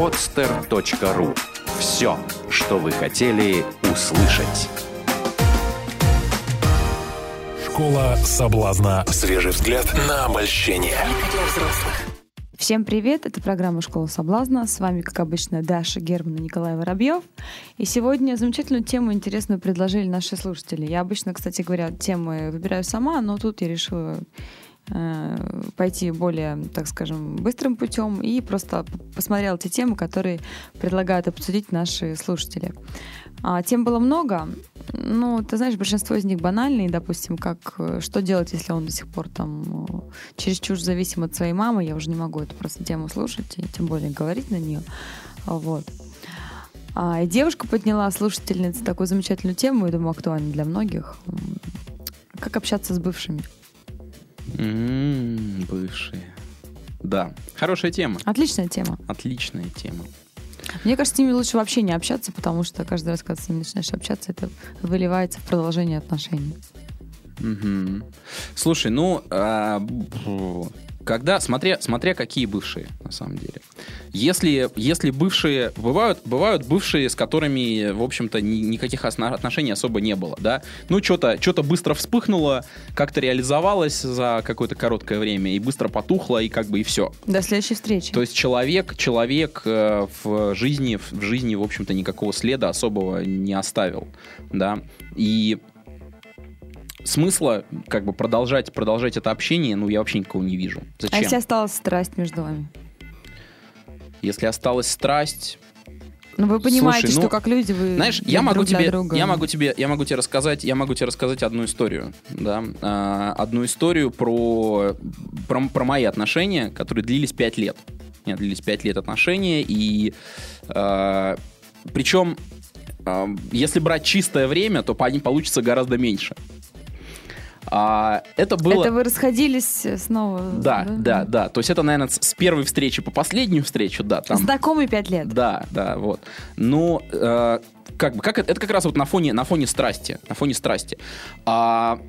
podster.ru Все, что вы хотели услышать. Школа соблазна. Свежий взгляд на обольщение. Всем привет, это программа «Школа соблазна». С вами, как обычно, Даша Герман и Николай Воробьев. И сегодня замечательную тему интересную предложили наши слушатели. Я обычно, кстати говоря, темы выбираю сама, но тут я решила пойти более, так скажем, быстрым путем и просто посмотрела те темы, которые предлагают обсудить наши слушатели. А, тем было много. Ну, ты знаешь, большинство из них банальные, допустим, как э, что делать, если он до сих пор там э, чересчур зависим от своей мамы. Я уже не могу эту просто тему слушать, и тем более говорить на нее. Вот. А, и девушка подняла слушательница такую замечательную тему, я думаю, актуальную для многих. Как общаться с бывшими? М, Бывшие. Да, хорошая тема. Отличная тема. Отличная тема. Мне кажется, с ними лучше вообще не общаться, потому что каждый раз, когда с ними начинаешь общаться, это выливается в продолжение отношений. Мгм. Слушай, ну, а, когда, смотря, смотря какие бывшие, на самом деле. Если, если бывшие, бывают, бывают бывшие, с которыми, в общем-то, ни- никаких осна- отношений особо не было, да? Ну, что-то что быстро вспыхнуло, как-то реализовалось за какое-то короткое время, и быстро потухло, и как бы и все. До следующей встречи. То есть человек, человек э, в жизни, в жизни, в общем-то, никакого следа особого не оставил, да, и смысла как бы продолжать, продолжать это общение, ну, я вообще никого не вижу. а Зачем? если осталась страсть между вами? Если осталась страсть, Ну, вы понимаете, Слушай, ну, что как люди вы знаешь, друг я могу для тебе, друга. я могу тебе, я могу тебе рассказать, я могу тебе рассказать одну историю, да, А, одну историю про, про про мои отношения, которые длились 5 лет. Нет, длились 5 лет отношения и а, причем а, если брать чистое время, то по ним получится гораздо меньше. А, это было. Это вы расходились снова? Да, да, да. То есть это, наверное, с с первой встречи по последнюю встречу, да, там. Знакомый пять лет. Да, да, вот. Но э, как бы как это, это как раз вот на фоне на фоне страсти, на фоне страсти. А,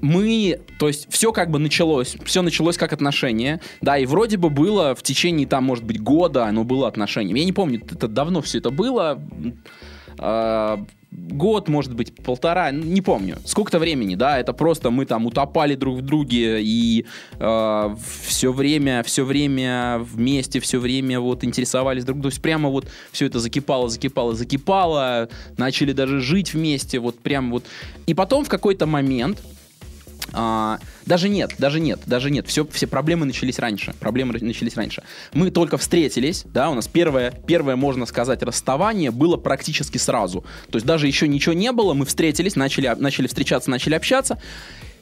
мы, то есть все как бы началось, все началось как отношения, да, и вроде бы было в течение там, может быть, года, оно было отношением. Я не помню, это давно все это было. А, год, может быть, полтора, не помню. Сколько-то времени, да, это просто мы там утопали друг в друге и все время, все время вместе, все время вот интересовались друг другом. То есть прямо вот все это закипало, закипало, закипало, начали даже жить вместе, вот прям вот. И потом в какой-то момент а, даже нет, даже нет, даже нет. Все, все проблемы начались раньше. Проблемы начались раньше. Мы только встретились, да, у нас первое, первое, можно сказать, расставание было практически сразу. То есть даже еще ничего не было, мы встретились, начали, начали встречаться, начали общаться.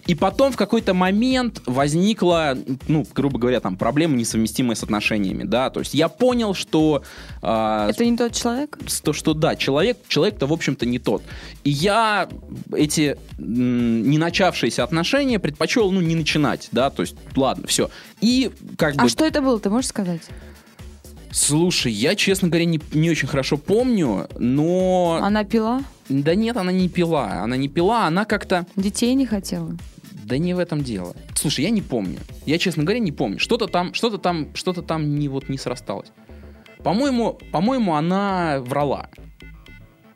И потом в какой-то момент возникла, ну, грубо говоря, там, проблема, несовместимая с отношениями, да, то есть я понял, что... а, Это не тот человек? то, что да, человек, человек-то, в общем-то, не тот. И я эти м, не начавшиеся отношения предпочел, ну, не начинать, да, то есть, ладно, все. И как бы... А что это было, ты можешь сказать? Слушай, я, честно говоря, не, не очень хорошо помню, но... Она пила? Да нет, она не пила, она не пила, она как-то... Детей не хотела? Да не в этом дело. Слушай, я не помню. Я, честно говоря, не помню. Что-то там, что-то там, что-то там не вот не срасталось. По-моему, по-моему, она врала.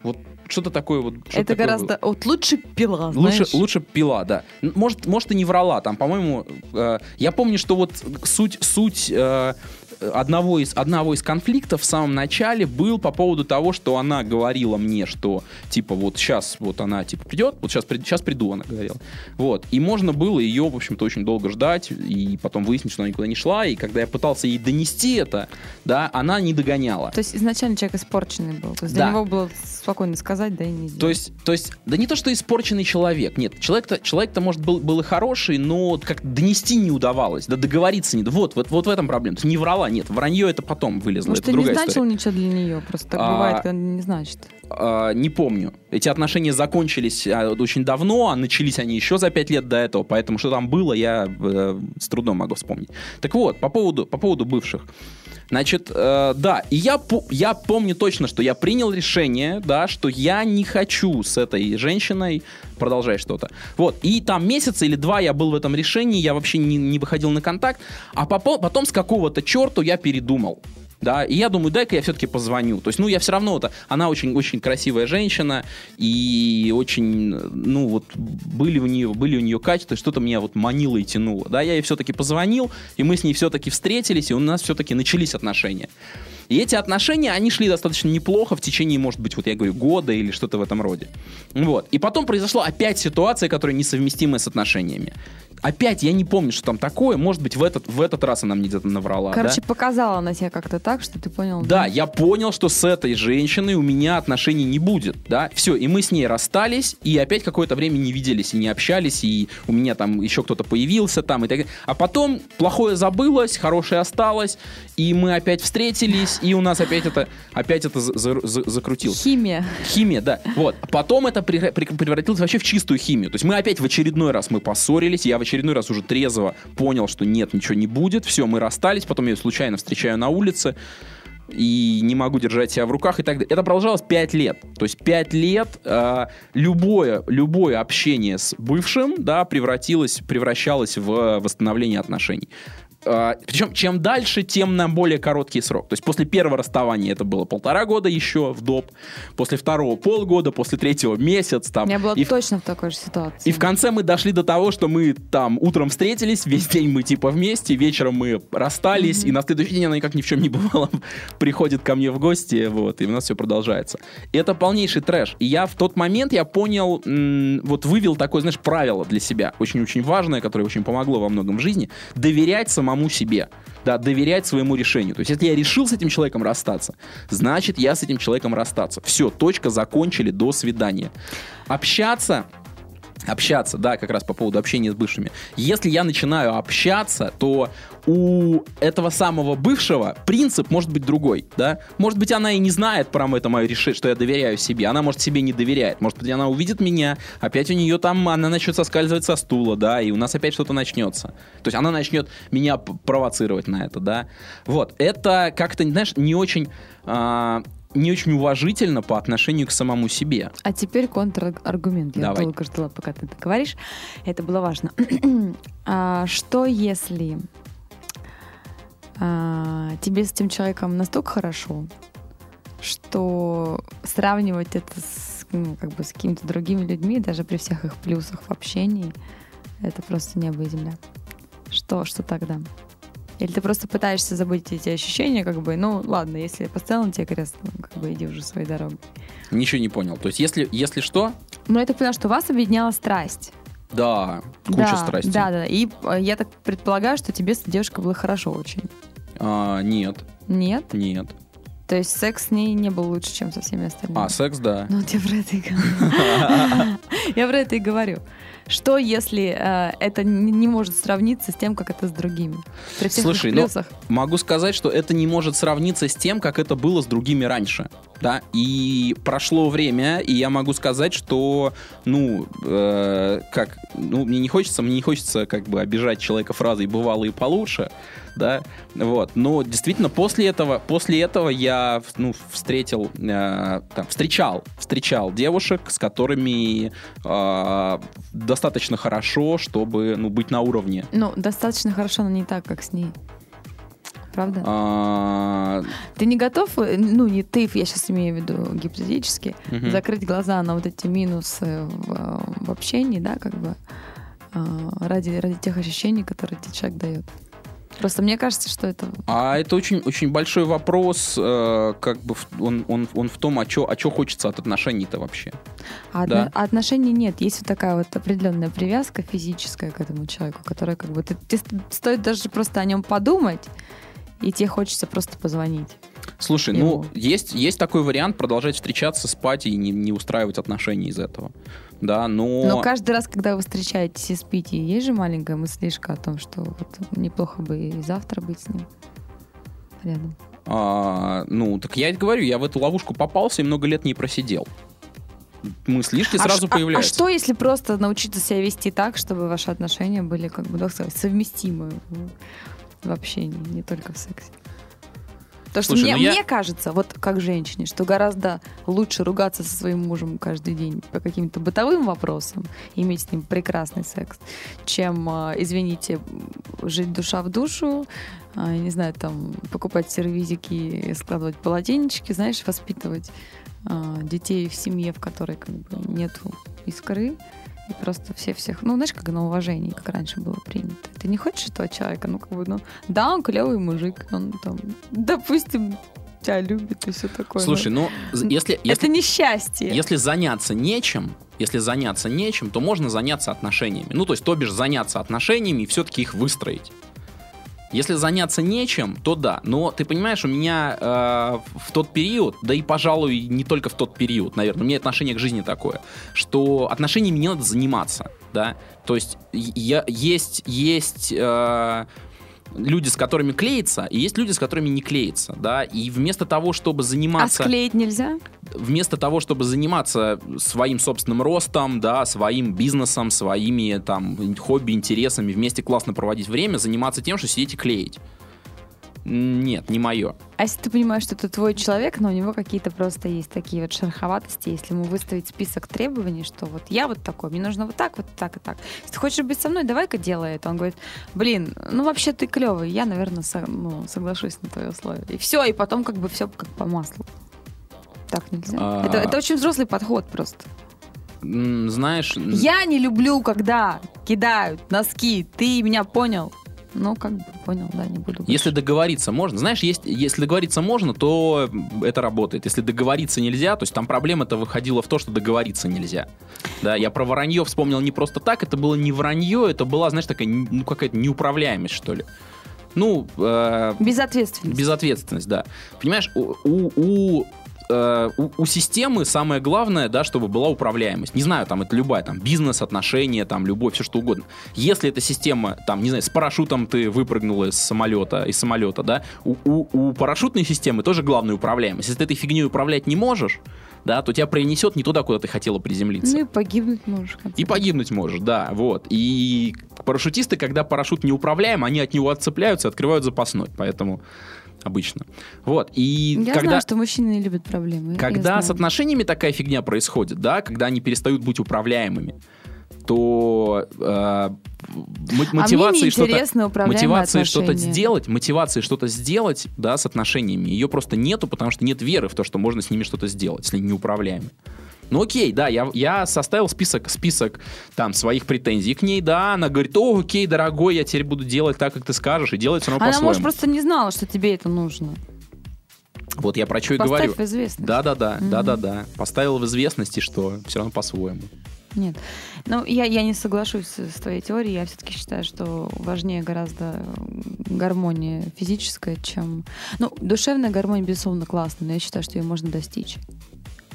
Вот что-то такое вот. что-то это такое гораздо... Вот лучше пила, Лучше, знаешь. лучше пила, да. Может, может и не врала. Там, по-моему, э, я помню, что вот суть, суть э, одного из, одного из конфликтов в самом начале был по поводу того, что она говорила мне, что типа вот сейчас вот она типа придет, вот сейчас, сейчас приду, она говорила. Вот. И можно было ее, в общем-то, очень долго ждать, и потом выяснить, что она никуда не шла, и когда я пытался ей донести это, да, она не догоняла. То есть изначально человек испорченный был. То есть Да. для него было спокойно сказать, да и не То есть, то есть, да не то, что испорченный человек. Нет, человек-то, человек-то может, был, был и хороший, но как донести не удавалось, да договориться не... Вот, вот, вот в этом проблема. То есть не врала, нет, вранье это потом вылезло, Может, это ты не значил история. ничего для нее, просто так А, бывает, когда не значит. А, не помню. Эти отношения закончились а, очень давно, а начались они еще за пять лет до этого, поэтому что там было, я э, с трудом могу вспомнить. Так вот, по поводу, по поводу бывших. Значит, э, да, и я, я помню точно, что я принял решение, да, что я не хочу с этой женщиной продолжать что-то. Вот, и там месяц или два я был в этом решении, я вообще не, не выходил на контакт, а попо- потом с какого-то черту я передумал. Да, и я думаю, дай-ка я все-таки позвоню. То есть, ну, я все равно, это, она очень-очень красивая женщина, и очень, ну, вот, были у нее, были у нее качества, что-то меня вот манило и тянуло, да, я ей все-таки позвонил, и мы с ней все-таки встретились, и у нас все-таки начались отношения. И эти отношения, они шли достаточно неплохо в течение, может быть, вот я говорю, года или что-то в этом роде. Вот. И потом произошла опять ситуация, которая несовместимая с отношениями. Опять я не помню, что там такое. Может быть, в этот, в этот раз она мне где-то наврала. Короче, да? показала она тебя как-то так, что ты понял. Да, я понял, что с этой женщиной у меня отношений не будет, да, все, и мы с ней расстались, и опять какое-то время не виделись и не общались, и у меня там еще кто-то появился там, и так далее. А потом плохое забылось, хорошее осталось, и мы опять встретились, и у нас опять это, опять это за- за- за- закрутилось. Химия. Химия, да. Вот. Потом это превра- превра- превратилось вообще в чистую химию. То есть мы опять в очередной раз мы поссорились, я в очередной раз уже трезво понял, что нет, ничего не будет. Все, мы расстались, потом я ее случайно встречаю на улице и не могу держать себя в руках и так далее. Это продолжалось 5 лет. То есть 5 лет э, любое, любое общение с бывшим, да, превратилось, превращалось в восстановление отношений. А, Причем, чем дальше, тем на более короткий срок. То есть после первого расставания это было полтора года еще в доп. После второго полгода, после третьего месяц. Там, Я была и, в, точно в такой же ситуации. и в конце мы дошли до того, что мы там утром встретились, весь день мы типа вместе, вечером мы расстались, и на следующий день она никак ни в чем не бывала, приходит ко мне в гости, вот, и у нас все продолжается. И это полнейший трэш. И я в тот момент, я понял, м, вот вывел такое, знаешь, правило для себя, очень-очень важное, которое очень помогло во многом в жизни, доверять самому себе. Да, доверять своему решению. То есть, если я решил с этим человеком расстаться, значит, я с этим человеком расстаться. Все, точка, закончили, до свидания. Общаться Общаться, да, как раз по поводу общения с бывшими. Если я начинаю общаться, то у этого самого бывшего принцип может быть другой, да. Может быть, она и не знает про это мое решение, что я доверяю себе. Она, может, себе не доверяет. Может быть, она увидит меня, опять у нее там, она начнет соскальзывать со стула, да, и у нас опять что-то начнется. То есть она начнет меня провоцировать на это, да. Вот, это как-то, знаешь, не очень... а, не очень уважительно по отношению к самому себе. А теперь контраргумент. Я Давай. долго ждала, пока ты говоришь. Это было важно. А, что если а, тебе с этим человеком настолько хорошо, что сравнивать это с, ну, как бы с какими-то другими людьми, даже при всех их плюсах в общении, это просто небо и земля. Что, что тогда? Или ты просто пытаешься забыть эти ощущения, как бы, ну ладно, если поставил на тебе крест, ну, как бы иди уже своей дорогой. Ничего не понял. То есть, если, если что, Ну, я так поняла, что вас объединяла страсть. да, куча да, страстей. Да, да. И э, я так предполагаю, что тебе с девушкой было хорошо очень. А, нет, Нет? нет. То есть секс с ней не был лучше, чем со всеми остальными? А, секс, да. Ну, я про это. Я про это и говорю. Что, если э, это не может сравниться с тем, как это с другими? При всех Слушай, ну. Могу сказать, что это не может сравниться с тем, как это было с другими раньше. Да, и прошло время, и я могу сказать, что, ну, э, как, ну, мне не хочется, мне не хочется как бы обижать человека фразой «бывало и получше», да, вот, но действительно после этого, после этого я, ну, встретил, э, там, встречал, встречал девушек, с которыми э, достаточно хорошо, чтобы, ну, быть на уровне. Ну, достаточно хорошо, но не так, как с ней. Правда? А, Ты не готов, э, ну, не ты, я сейчас имею в виду гипотетически, Мгм. закрыть глаза на вот эти минусы в, э, в общении, да, как бы, а, ради, ради тех ощущений, которые тебе человек дает. Просто мне кажется, что это... А это очень, очень большой вопрос, э, как бы он, он, он в том, а что а чё хочется от отношений-то вообще. А, Да. отно- а отношений нет. Есть вот такая вот определенная привязка физическая к этому человеку, которая как бы... Ты, ты ст- стоит даже просто о нем подумать, и тебе хочется просто позвонить. Слушай, Его. ну, есть, есть такой вариант продолжать встречаться, спать и не, не устраивать отношений из этого. Да, но... Но каждый раз, когда вы встречаетесь и спите, есть же маленькая мыслишка о том, что вот неплохо бы и завтра быть с ним рядом. а, ну, так я и говорю, я в эту ловушку попался и много лет не просидел. Мыслишки А сразу а- появляются. А, что, если просто научиться себя вести так, чтобы ваши отношения были, как бы, так сказать, совместимы в- общении, не только в сексе? Потому что Слушай, мне, ну я- мне кажется, вот как женщине, что гораздо лучше ругаться со своим мужем каждый день по каким-то бытовым вопросам, иметь с ним прекрасный секс, чем, а, извините, жить душа в душу, а, не знаю, там, покупать сервизики, складывать полотенечки, знаешь, воспитывать а, детей в семье, в которой как бы нету искры, и просто все всех, ну, знаешь, как на уважении, как раньше было принято. Ты не хочешь этого человека, ну, как бы, ну, да, он клевый мужик, он там, допустим, тебя любит и все такое. Слушай, ну, если, это если, несчастье. если заняться нечем, если заняться нечем, то можно заняться отношениями. Ну, то есть, то бишь, заняться отношениями и все-таки их выстроить. Если заняться нечем, то да. Но ты понимаешь, у меня э, в тот период, да и, пожалуй, не только в тот период, наверное, у меня отношение к жизни такое, что отношениями не надо заниматься, да. То есть я, есть, есть э, люди, с которыми клеится, и есть люди, с которыми не клеится, да. И вместо того, чтобы А заниматься склеить нельзя? Вместо того, чтобы заниматься своим собственным ростом, да, своим бизнесом, своими там хобби, интересами, вместе классно проводить время, заниматься тем, что сидеть и клеить. Нет, не мое. А если ты понимаешь, что это твой человек, но у него какие-то просто есть такие вот шероховатости, если ему выставить список требований, что вот я вот такой, мне нужно вот так, вот так и так. Если ты хочешь быть со мной, давай-ка делай это. Он говорит, блин, ну вообще ты клевый, я, наверное, со- ну, соглашусь на твои условия. И все, и потом как бы все как по маслу. Так нельзя. А. Это, это очень взрослый подход просто. Знаешь, Я не люблю, когда кидают носки. Ты меня понял? Ну, как бы понял, да, не буду. больше. если договориться можно, знаешь, есть, если договориться можно, то это работает. Если договориться нельзя, то есть там проблема-то выходила в то, что договориться нельзя. Да, я про вранье вспомнил не просто так, это было не вранье, это была, знаешь, такая, ну, какая-то неуправляемость, что ли. Ну, э, Безответственность. Безответственность, да. Понимаешь, у, у, у, э, у- у системы самое главное, да, чтобы была управляемость. Не знаю, там это любая, там, бизнес, отношения, там, любовь, все что угодно. Если эта система, там, не знаю, с парашютом ты выпрыгнул из самолета, из самолета, да, у, у, у парашютной системы тоже главная управляемость. Если ты этой фигней управлять не можешь, да, то тебя принесет не туда, куда ты хотела приземлиться. Ну и погибнуть можешь. И погибнуть можешь, да, вот. И парашютисты, когда парашют не управляем, они от него отцепляются открывают запасной, поэтому обычно. Вот, и Я когда... знаю, что мужчины не любят проблемы. Когда с отношениями такая фигня происходит, да, когда они перестают быть управляемыми, то э, м- мотивации а что-то мотивации что-то сделать, мотивации что-то сделать, да, с отношениями, ее просто нету, потому что нет веры в то, что можно с ними что-то сделать, если они неуправляемы. Ну окей, да, я, я составил список, список там своих претензий к ней, да, она говорит, о, окей, дорогой, я теперь буду делать так, как ты скажешь, и делать все равно Она, по-своему. может, просто не знала, что тебе это нужно. Вот я про что и говорю. в известность. Да-да-да, Мгм. да-да-да. Поставил в известности, что все равно по-своему. Нет. Ну, я, я не соглашусь с твоей теорией. Я все-таки считаю, что важнее гораздо гармония физическая, чем... Ну, душевная гармония, безусловно, классная, но я считаю, что ее можно достичь.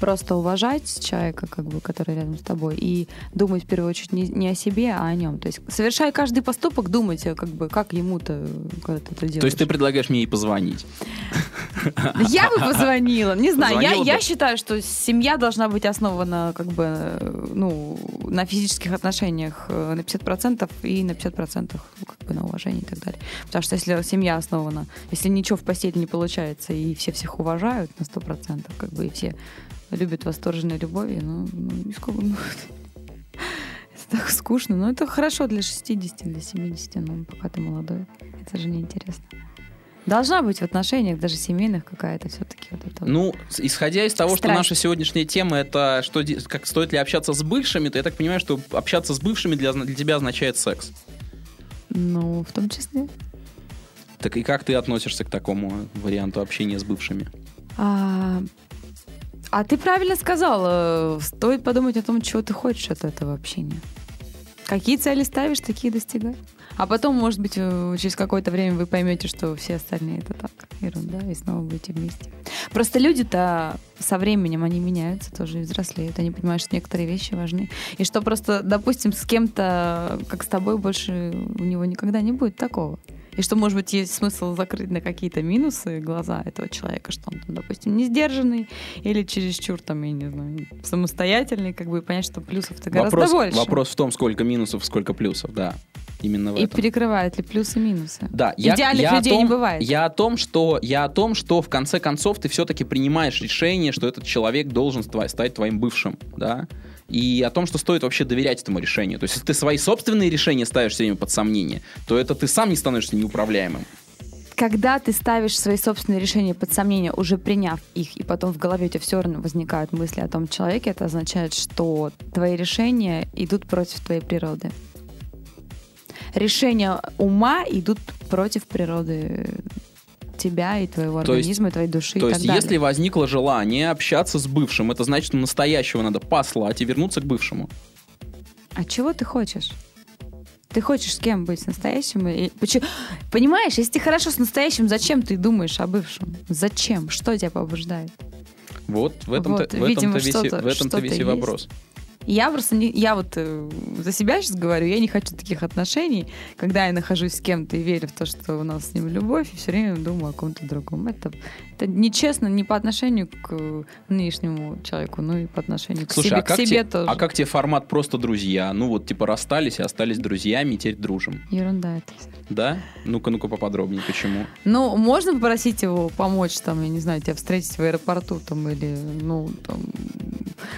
Просто уважать человека, как бы, который рядом с тобой, и думать в первую очередь не, не о себе, а о нем. То есть, совершая каждый поступок, думать, э, как бы, как ему-то, когда ты это делаешь. То есть ты предлагаешь мне ей позвонить? Я бы позвонила. Не знаю, я, я считаю, что семья должна быть основана как бы, ну, на физических отношениях э, на 50% и на 50% ну, как бы на уважении и так далее. Потому что если семья основана, если ничего в постели не получается, и все всех уважают на 100%, как бы, и все любят восторженной любовью, ну, ну и сколько будет. Это так скучно. Но это хорошо для 60, для 70, но пока ты молодой. Это же неинтересно. Должна быть в отношениях, даже семейных, какая-то все-таки вот это. Ну, исходя из того, что Страсть. наша сегодняшняя тема это что, как стоит ли общаться с бывшими, то я так понимаю, что общаться с бывшими для, для тебя означает секс. Ну, в том числе. Так и как ты относишься к такому варианту общения с бывшими? А, а ты правильно сказал. э, Стоит подумать о том, чего ты хочешь от этого общения. Какие цели ставишь, такие достигай. А потом, может быть, э, через какое-то время вы поймете, что все остальные это так, ерунда, и снова будете вместе. Просто люди-то со временем, они меняются тоже и взрослеют. Они понимают, что некоторые вещи важны. И что просто, допустим, с кем-то, как с тобой, больше у него никогда не будет такого. И что, может быть, есть смысл закрыть на какие-то минусы глаза этого человека, что он, там, допустим, не сдержанный или чересчур, там, я не знаю, самостоятельный, как бы и понять, что плюсов-то гораздо Вопрос, больше. вопрос в том, сколько минусов, сколько плюсов, да. Именно в И этом. перекрывает ли плюсы и минусы? Да, я, Идеальных я людей не том- бывает. Я о том, что я о том, что в конце концов ты все-таки принимаешь решение, что этот человек должен ства- стать твоим бывшим, да, и о том, что стоит вообще доверять этому решению. То есть, если ты свои собственные решения ставишь все время под сомнение, то это ты сам не становишься неуправляемым. Когда ты ставишь свои собственные решения под сомнение, уже приняв их, и потом в голове у тебя все равно возникают мысли о том человеке, это означает, что твои решения идут против твоей природы. Решения ума идут против природы тебя и твоего То есть- организма, и твоей души То и есть, далее. если возникло желание общаться с бывшим, это значит, что настоящего надо послать и вернуться к бывшему. А чего ты хочешь? Ты хочешь с кем быть? С настоящим? И... почему- Понимаешь, если ты хорошо с настоящим, зачем ты думаешь о бывшем? Зачем? Что тебя побуждает? Вот в этом-то, Вот, в этом-то видимо, весь, в что-то весь и есть. Я просто не, я вот э, за себя сейчас говорю, я не хочу таких отношений, когда я нахожусь с кем-то и верю в то, что у нас с ним любовь, и все время думаю о ком-то другом. Это, это нечестно не по отношению к э, нынешнему человеку, но и по отношению к Слушай, себе, а к себе тебе, тоже. а как тебе формат просто друзья? Ну вот типа расстались и остались друзьями, и теперь дружим. Ерунда это. Да? Ну-ка, ну-ка поподробнее, почему? Ну, можно попросить его помочь, там, я не знаю, тебя встретить в аэропорту, там, или, ну, там,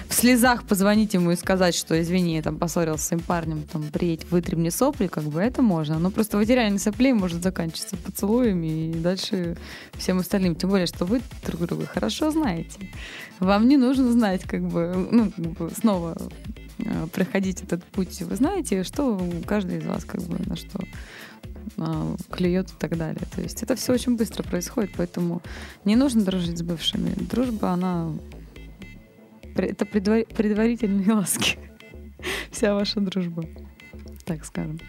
в слезах позвонить ему и сказать, что, извини, я там поссорился с своим парнем, там, приедь, вытри мне сопли, как бы, это можно. Но просто вытеряние соплей может заканчиваться поцелуями и дальше всем остальным. Тем более, что вы друг друга хорошо знаете. Вам не нужно знать, как бы, ну, как бы снова э, проходить этот путь. Вы знаете, что каждый из вас, как бы, на что а, клюет и так далее. То есть это все очень быстро происходит, поэтому не нужно дружить с бывшими. Дружба, она... Это предвар- предварительные ласки. Вся ваша дружба, так скажем.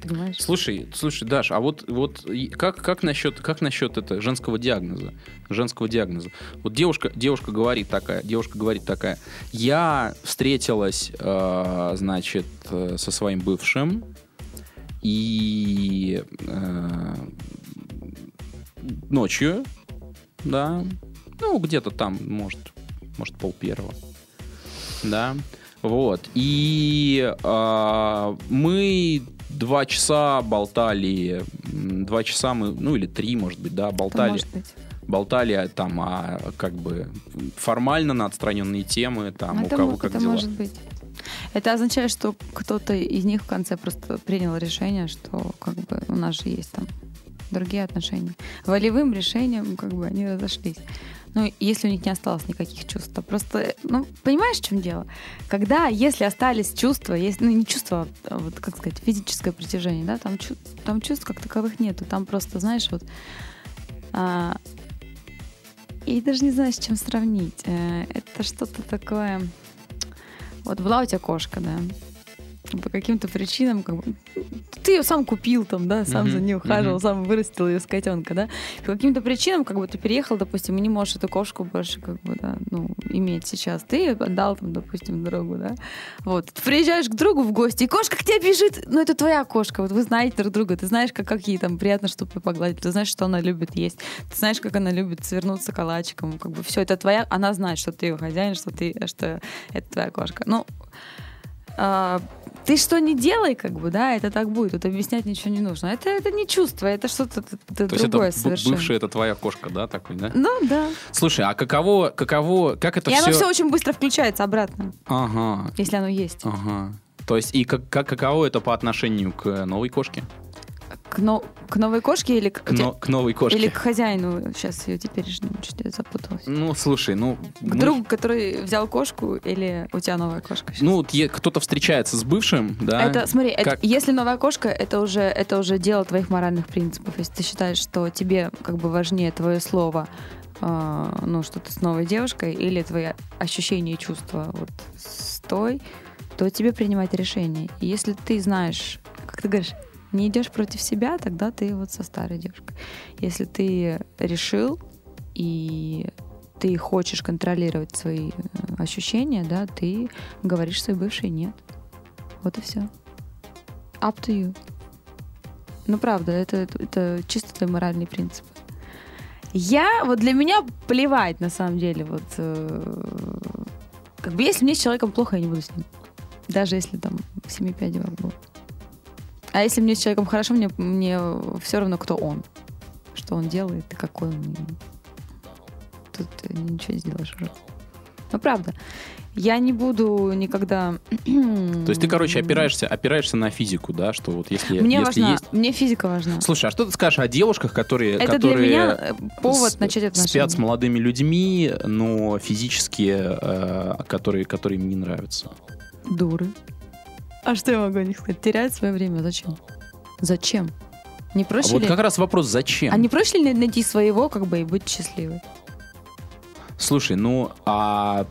Понимаешь? Слушай, слушай, Даш, а вот, вот как, как, насчет, как насчет это, женского диагноза? Женского диагноза. Вот девушка, девушка говорит такая, девушка говорит такая, я встретилась, э, значит, э, со своим бывшим, и э, ночью, да, ну, где-то там, может, может, пол первого, да, вот, и а, мы два часа болтали, два часа мы, ну, или три, может быть, да, болтали, может быть. болтали о, там, о, как бы, формально на отстраненные темы, там, у это кого мо- как это дела. может быть. Это означает, что кто-то из них в конце просто принял решение, что как бы у нас же есть там другие отношения. Волевым решением как бы они разошлись. Ну, если у них не осталось никаких чувств. то Просто, ну, понимаешь, в чем дело? Когда, если остались чувства, есть, ну, не чувства, а вот, как сказать, физическое притяжение, да, там, там чувств как таковых нету. Там просто, знаешь, вот... а, и даже не знаю, с чем сравнить. Э, Это что-то такое... Вот была у тебя кошка, да? По каким-то причинам, как бы, ты ее сам купил там, да, сам Мгм, за ней ухаживал, мгм. сам вырастил ее с котенка, да. По каким-то причинам, как бы ты переехал, допустим, и не можешь эту кошку больше, как бы, да, ну, иметь сейчас. Ты ее отдал там, допустим, другу, да. Вот. Ты приезжаешь к другу в гости, и кошка к тебе бежит. Ну, это твоя кошка. Вот вы знаете друг друга. Ты знаешь, как, как ей там приятно, чтобы погладить. Ты знаешь, что она любит есть. Ты знаешь, как она любит свернуться калачиком. Как бы все это твоя. Она знает, что ты ее хозяин, что ты, что это твоя кошка. Ну, ты что не делай, как бы, да, это так будет. Тут объяснять ничего не нужно. Это, это не чувство, это что-то это То есть другое это б- совершенно. бывшая это твоя кошка, да, такой, да? Ну, да. Слушай, а каково, каково, как это И все... оно все очень быстро включается обратно, Ага, если оно есть. ага. То есть и как, как, каково это по отношению к новой кошке? К, но- к новой кошке или к, но- к новой кошке? или к хозяину? Сейчас ее теперешнему чуть я запуталась. Ну, слушай, ну... К мы- другу, который взял кошку, или у тебя новая кошка? щас? Ну, вот кто-то встречается с бывшим, да? Это, смотри, это- Как- если новая кошка, это уже, это уже дело твоих моральных принципов. Если ты считаешь, что тебе как бы важнее твое слово, э, ну, что ты с новой девушкой, или твои ощущения и чувства вот с той, то тебе принимать решение. И если ты знаешь, как ты говоришь, не идешь против себя, тогда ты вот со старой девушкой. Если ты решил и ты хочешь контролировать свои э, ощущения, да, ты говоришь своей бывшей нет. Вот и все. Up to you. Ну, правда, это, это, это чисто твой моральный принцип. Я, вот для меня плевать, на самом деле, вот, э, как бы, если мне с человеком плохо, я не буду с ним. Даже если там семи пядей во лбу. А если мне с человеком хорошо, мне, мне все равно, кто он. Что он делает и какой он. Тут ты ничего не сделаешь уже. Ну, правда. Я не буду никогда... То есть ты, короче, опираешься, опираешься на физику, да, что вот если, Мне если важна, есть... мне физика важна. Слушай, а что ты скажешь о девушках, которые, Это для которые меня э, повод с- начать отношения. спят с молодыми людьми, но физически, э, которые, которые им не нравятся? Дуры. А что я могу о них сказать? Теряют свое время. Зачем? Зачем? Не А проще вот ли? как раз вопрос, зачем? А не проще ли найти своего, как бы, и быть счастливой? Слушай, ну, а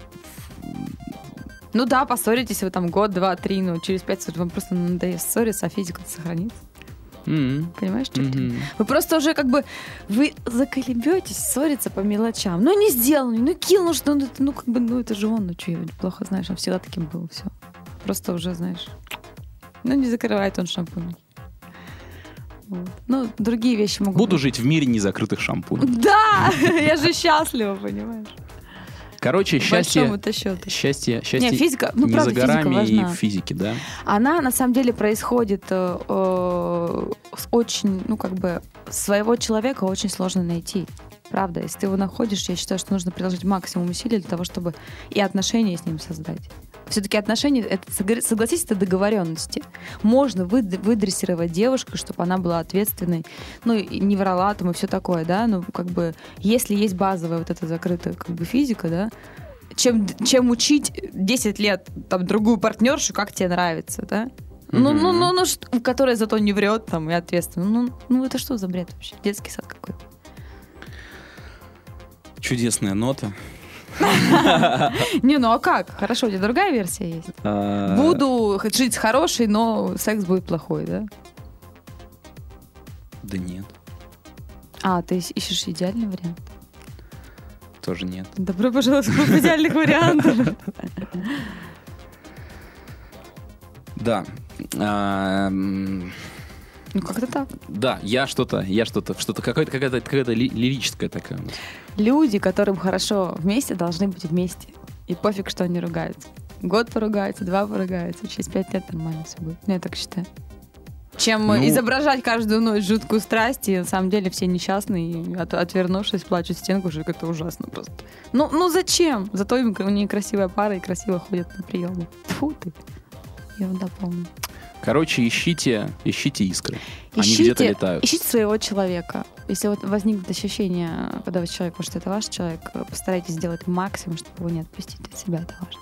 Ну да, поссоритесь вы там год, два, три, но через пять лет вам просто надоест ссориться, а физика сохранится. м, Понимаешь, что мгм. Вы просто уже как бы, вы заколебетесь ссориться по мелочам. Ну, не сделал, ну, кинул, что ну, это, ну, как бы, ну, это же он, ну, что, я плохо знаешь, он всегда таким был, все. Просто уже, знаешь, ну, не закрывает он шампунь. Вот. Ну, другие вещи могут буду быть. жить в мире незакрытых шампуней. Да, я же счастлива, понимаешь? Короче, счастье, счастье, счастье Не, физика, ну, не правда, за горами физика и важна. в физике, да? Она на самом деле происходит э, э, очень, ну как бы своего человека очень сложно найти. Правда, если ты его находишь, я считаю, что нужно приложить максимум усилий для того, чтобы и отношения с ним создать. Все-таки отношения, это, согласитесь, это договоренности. Можно выд- выдрессировать девушку, чтобы она была ответственной, ну, не врала там и все такое, да, ну, как бы, если есть базовая вот эта закрытая как бы физика, да, чем, чем учить 10 лет там другую партнершу, как тебе нравится, да? Ну, ну, ну, ну, что- которая зато не врет там и ответственна. Ну, ну, это что за бред вообще? Детский сад какой-то. Чудесная нота. Не, ну а как? Хорошо, у тебя другая версия есть. А, Буду жить с хорошей, но секс будет плохой, да? Да нет, А, ты ищ- ищешь идеальный вариант? тоже нет. Добро пожаловать в клуб идеальных вариантов. Да. Ну, как-то так. Да, я что-то, я что-то, что-то какое-то, какая-то, какая-то ли- лирическая такая. Люди, которым хорошо вместе, должны быть вместе. И пофиг, что они ругаются. Год поругаются, два поругаются, через пять лет нормально все будет. Ну, я так считаю. Чем Ну- изображать каждую ночь жуткую страсть, и на самом деле все несчастные, и от- отвернувшись, плачут в стенку, что это ужасно просто. Ну, ну зачем? Зато им, у красивая пара и красиво ходят на приемы. Фу ты. Ерунда полная. Короче, ищите, ищите искры. Они Ищите- где-то летают. Ищите своего человека. Если вот возникнет ощущение, когда вы с человеком, что это ваш человек, постарайтесь сделать максимум, чтобы его не отпустить от себя. Это важно.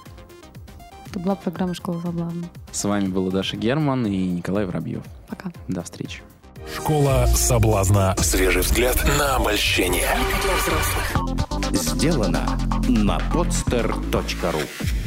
Это была программа «Школа соблазна». С вами была Даша Герман и Николай Воробьев. Пока. До встречи. Школа соблазна. Свежий взгляд на обольщение. Сделано на podster.ru